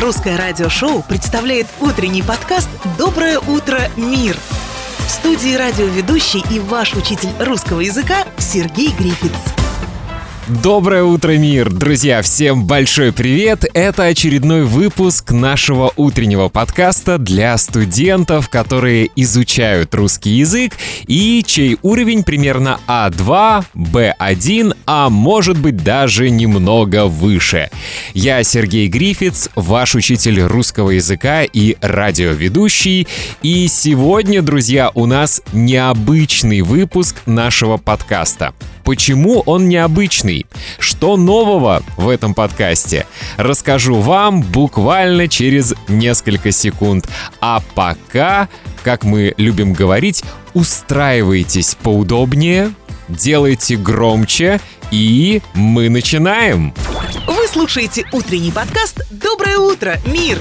Русское радиошоу представляет утренний подкаст «Доброе утро, мир». В студии радиоведущий и ваш учитель русского языка Сергей Грифиц. Доброе утро, мир! Друзья, всем большой привет! Это очередной выпуск нашего утреннего подкаста для студентов, которые изучают русский язык и чей уровень примерно А2, Б1, а может быть даже немного выше. Я Сергей Грифиц, ваш учитель русского языка и радиоведущий. И сегодня, друзья, у нас необычный выпуск нашего подкаста. Почему он необычный? Что нового в этом подкасте? Расскажу вам буквально через несколько секунд. А пока, как мы любим говорить, устраивайтесь поудобнее, делайте громче и мы начинаем. Вы слушаете утренний подкаст «Доброе утро, мир».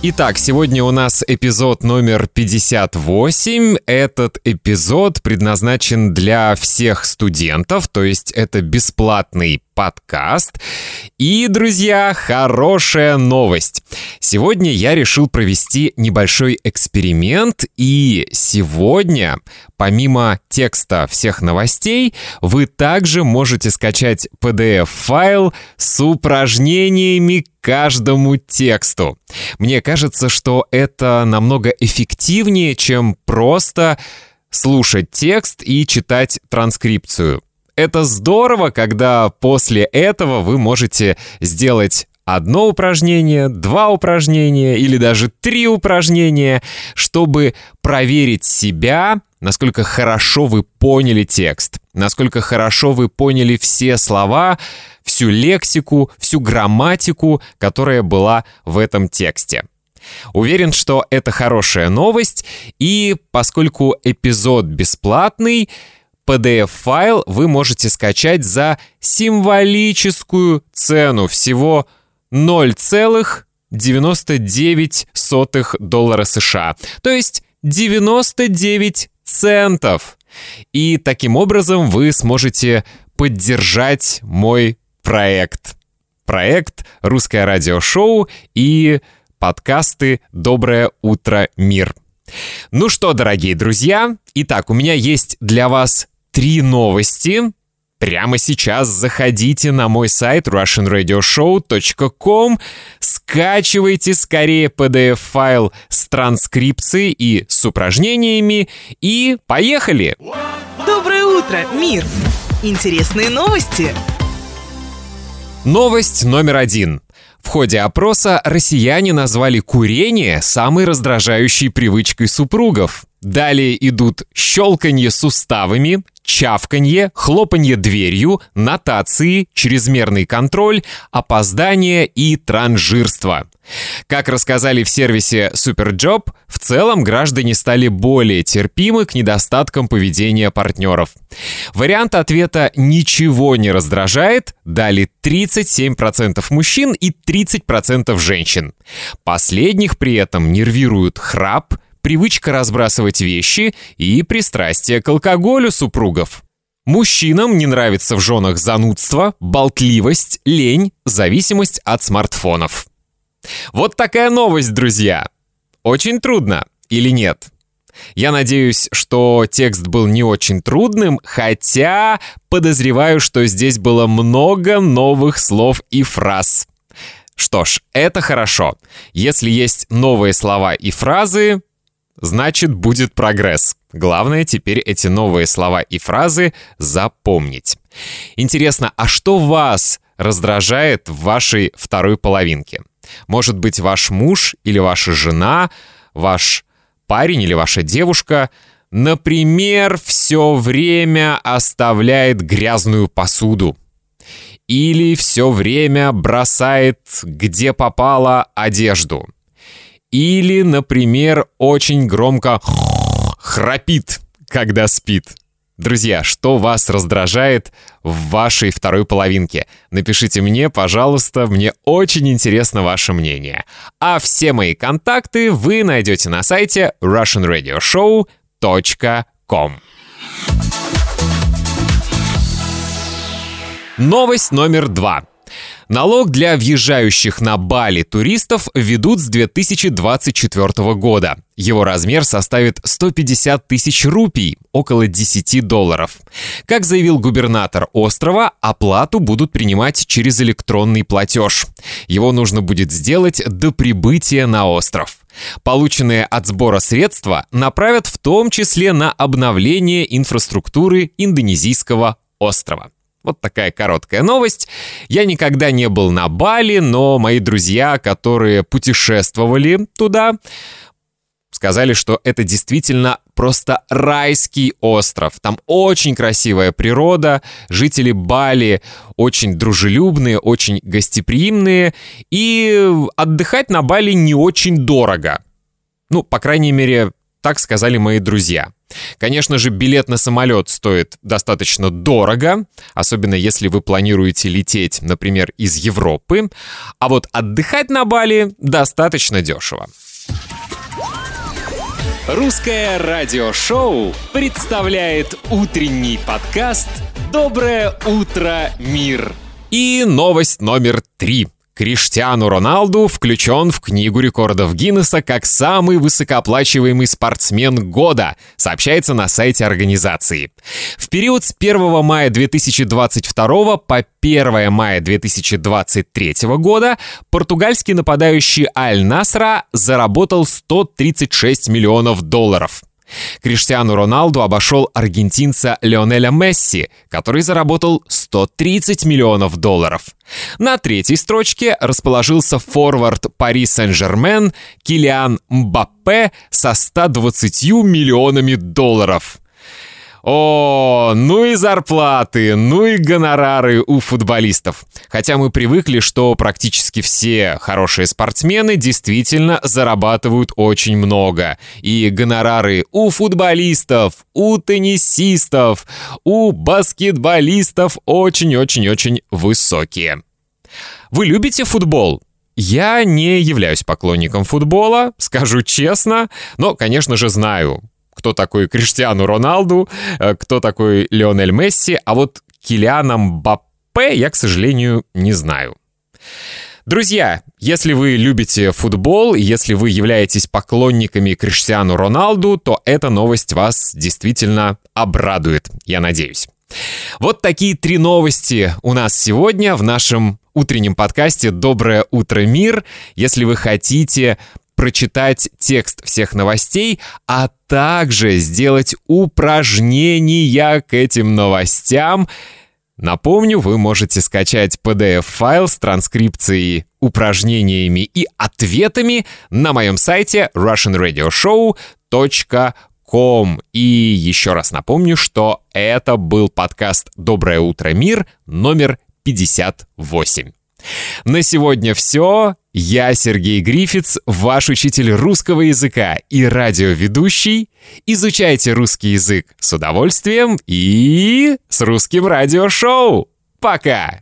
Итак, сегодня у нас эпизод номер 58. Этот эпизод предназначен для всех студентов, то есть это бесплатный подкаст. И, друзья, хорошая новость. Сегодня я решил провести небольшой эксперимент, и сегодня, помимо текста всех новостей, вы также можете скачать PDF-файл с упражнениями каждому тексту. Мне кажется, что это намного эффективнее, чем просто слушать текст и читать транскрипцию это здорово, когда после этого вы можете сделать одно упражнение, два упражнения или даже три упражнения, чтобы проверить себя, насколько хорошо вы поняли текст, насколько хорошо вы поняли все слова, всю лексику, всю грамматику, которая была в этом тексте. Уверен, что это хорошая новость, и поскольку эпизод бесплатный, PDF-файл вы можете скачать за символическую цену всего 0,99 доллара США. То есть 99 центов. И таким образом вы сможете поддержать мой проект. Проект «Русское радиошоу» и подкасты «Доброе утро, мир». Ну что, дорогие друзья, итак, у меня есть для вас три новости. Прямо сейчас заходите на мой сайт russianradioshow.com, скачивайте скорее PDF-файл с транскрипцией и с упражнениями и поехали! Доброе утро, мир! Интересные новости! Новость номер один. В ходе опроса россияне назвали курение самой раздражающей привычкой супругов. Далее идут щелканье суставами, чавканье, хлопанье дверью, нотации, чрезмерный контроль, опоздание и транжирство. Как рассказали в сервисе Superjob, в целом граждане стали более терпимы к недостаткам поведения партнеров. Вариант ответа «ничего не раздражает» дали 37% мужчин и 30% женщин. Последних при этом нервируют храп, привычка разбрасывать вещи и пристрастие к алкоголю супругов. Мужчинам не нравится в женах занудство, болтливость, лень, зависимость от смартфонов. Вот такая новость, друзья. Очень трудно или нет? Я надеюсь, что текст был не очень трудным, хотя подозреваю, что здесь было много новых слов и фраз. Что ж, это хорошо. Если есть новые слова и фразы, значит будет прогресс. Главное теперь эти новые слова и фразы запомнить. Интересно, а что вас раздражает в вашей второй половинке? Может быть, ваш муж или ваша жена, ваш парень или ваша девушка, например, все время оставляет грязную посуду. Или все время бросает где попало одежду. Или, например, очень громко храпит, когда спит. Друзья, что вас раздражает в вашей второй половинке? Напишите мне, пожалуйста, мне очень интересно ваше мнение. А все мои контакты вы найдете на сайте russianradioshow.com. Новость номер два. Налог для въезжающих на Бали туристов ведут с 2024 года. Его размер составит 150 тысяч рупий, около 10 долларов. Как заявил губернатор острова, оплату будут принимать через электронный платеж. Его нужно будет сделать до прибытия на остров. Полученные от сбора средства направят в том числе на обновление инфраструктуры индонезийского острова. Вот такая короткая новость. Я никогда не был на Бали, но мои друзья, которые путешествовали туда, сказали, что это действительно просто райский остров. Там очень красивая природа, жители Бали очень дружелюбные, очень гостеприимные, и отдыхать на Бали не очень дорого. Ну, по крайней мере, так сказали мои друзья. Конечно же, билет на самолет стоит достаточно дорого, особенно если вы планируете лететь, например, из Европы, а вот отдыхать на Бали достаточно дешево. Русское радиошоу представляет утренний подкаст «Доброе утро, мир». И новость номер три. Криштиану Роналду включен в Книгу рекордов Гиннесса как самый высокооплачиваемый спортсмен года, сообщается на сайте организации. В период с 1 мая 2022 по 1 мая 2023 года португальский нападающий Аль Насра заработал 136 миллионов долларов. Криштиану Роналду обошел аргентинца Леонеля Месси, который заработал 130 миллионов долларов. На третьей строчке расположился форвард Пари Сен-Жермен Килиан Мбаппе со 120 миллионами долларов. О, ну и зарплаты, ну и гонорары у футболистов. Хотя мы привыкли, что практически все хорошие спортсмены действительно зарабатывают очень много. И гонорары у футболистов, у теннисистов, у баскетболистов очень-очень-очень высокие. Вы любите футбол? Я не являюсь поклонником футбола, скажу честно, но, конечно же, знаю, кто такой Криштиану Роналду, э, кто такой Леонель Месси, а вот Килиана Мбаппе я, к сожалению, не знаю. Друзья, если вы любите футбол, если вы являетесь поклонниками Криштиану Роналду, то эта новость вас действительно обрадует, я надеюсь. Вот такие три новости у нас сегодня в нашем утреннем подкасте «Доброе утро, мир». Если вы хотите прочитать текст всех новостей, а также сделать упражнения к этим новостям. Напомню, вы можете скачать PDF-файл с транскрипцией, упражнениями и ответами на моем сайте russianradioshow.com. И еще раз напомню, что это был подкаст «Доброе утро, мир» номер 58. На сегодня все. Я Сергей Грифиц, ваш учитель русского языка и радиоведущий. Изучайте русский язык с удовольствием и с русским радиошоу. Пока!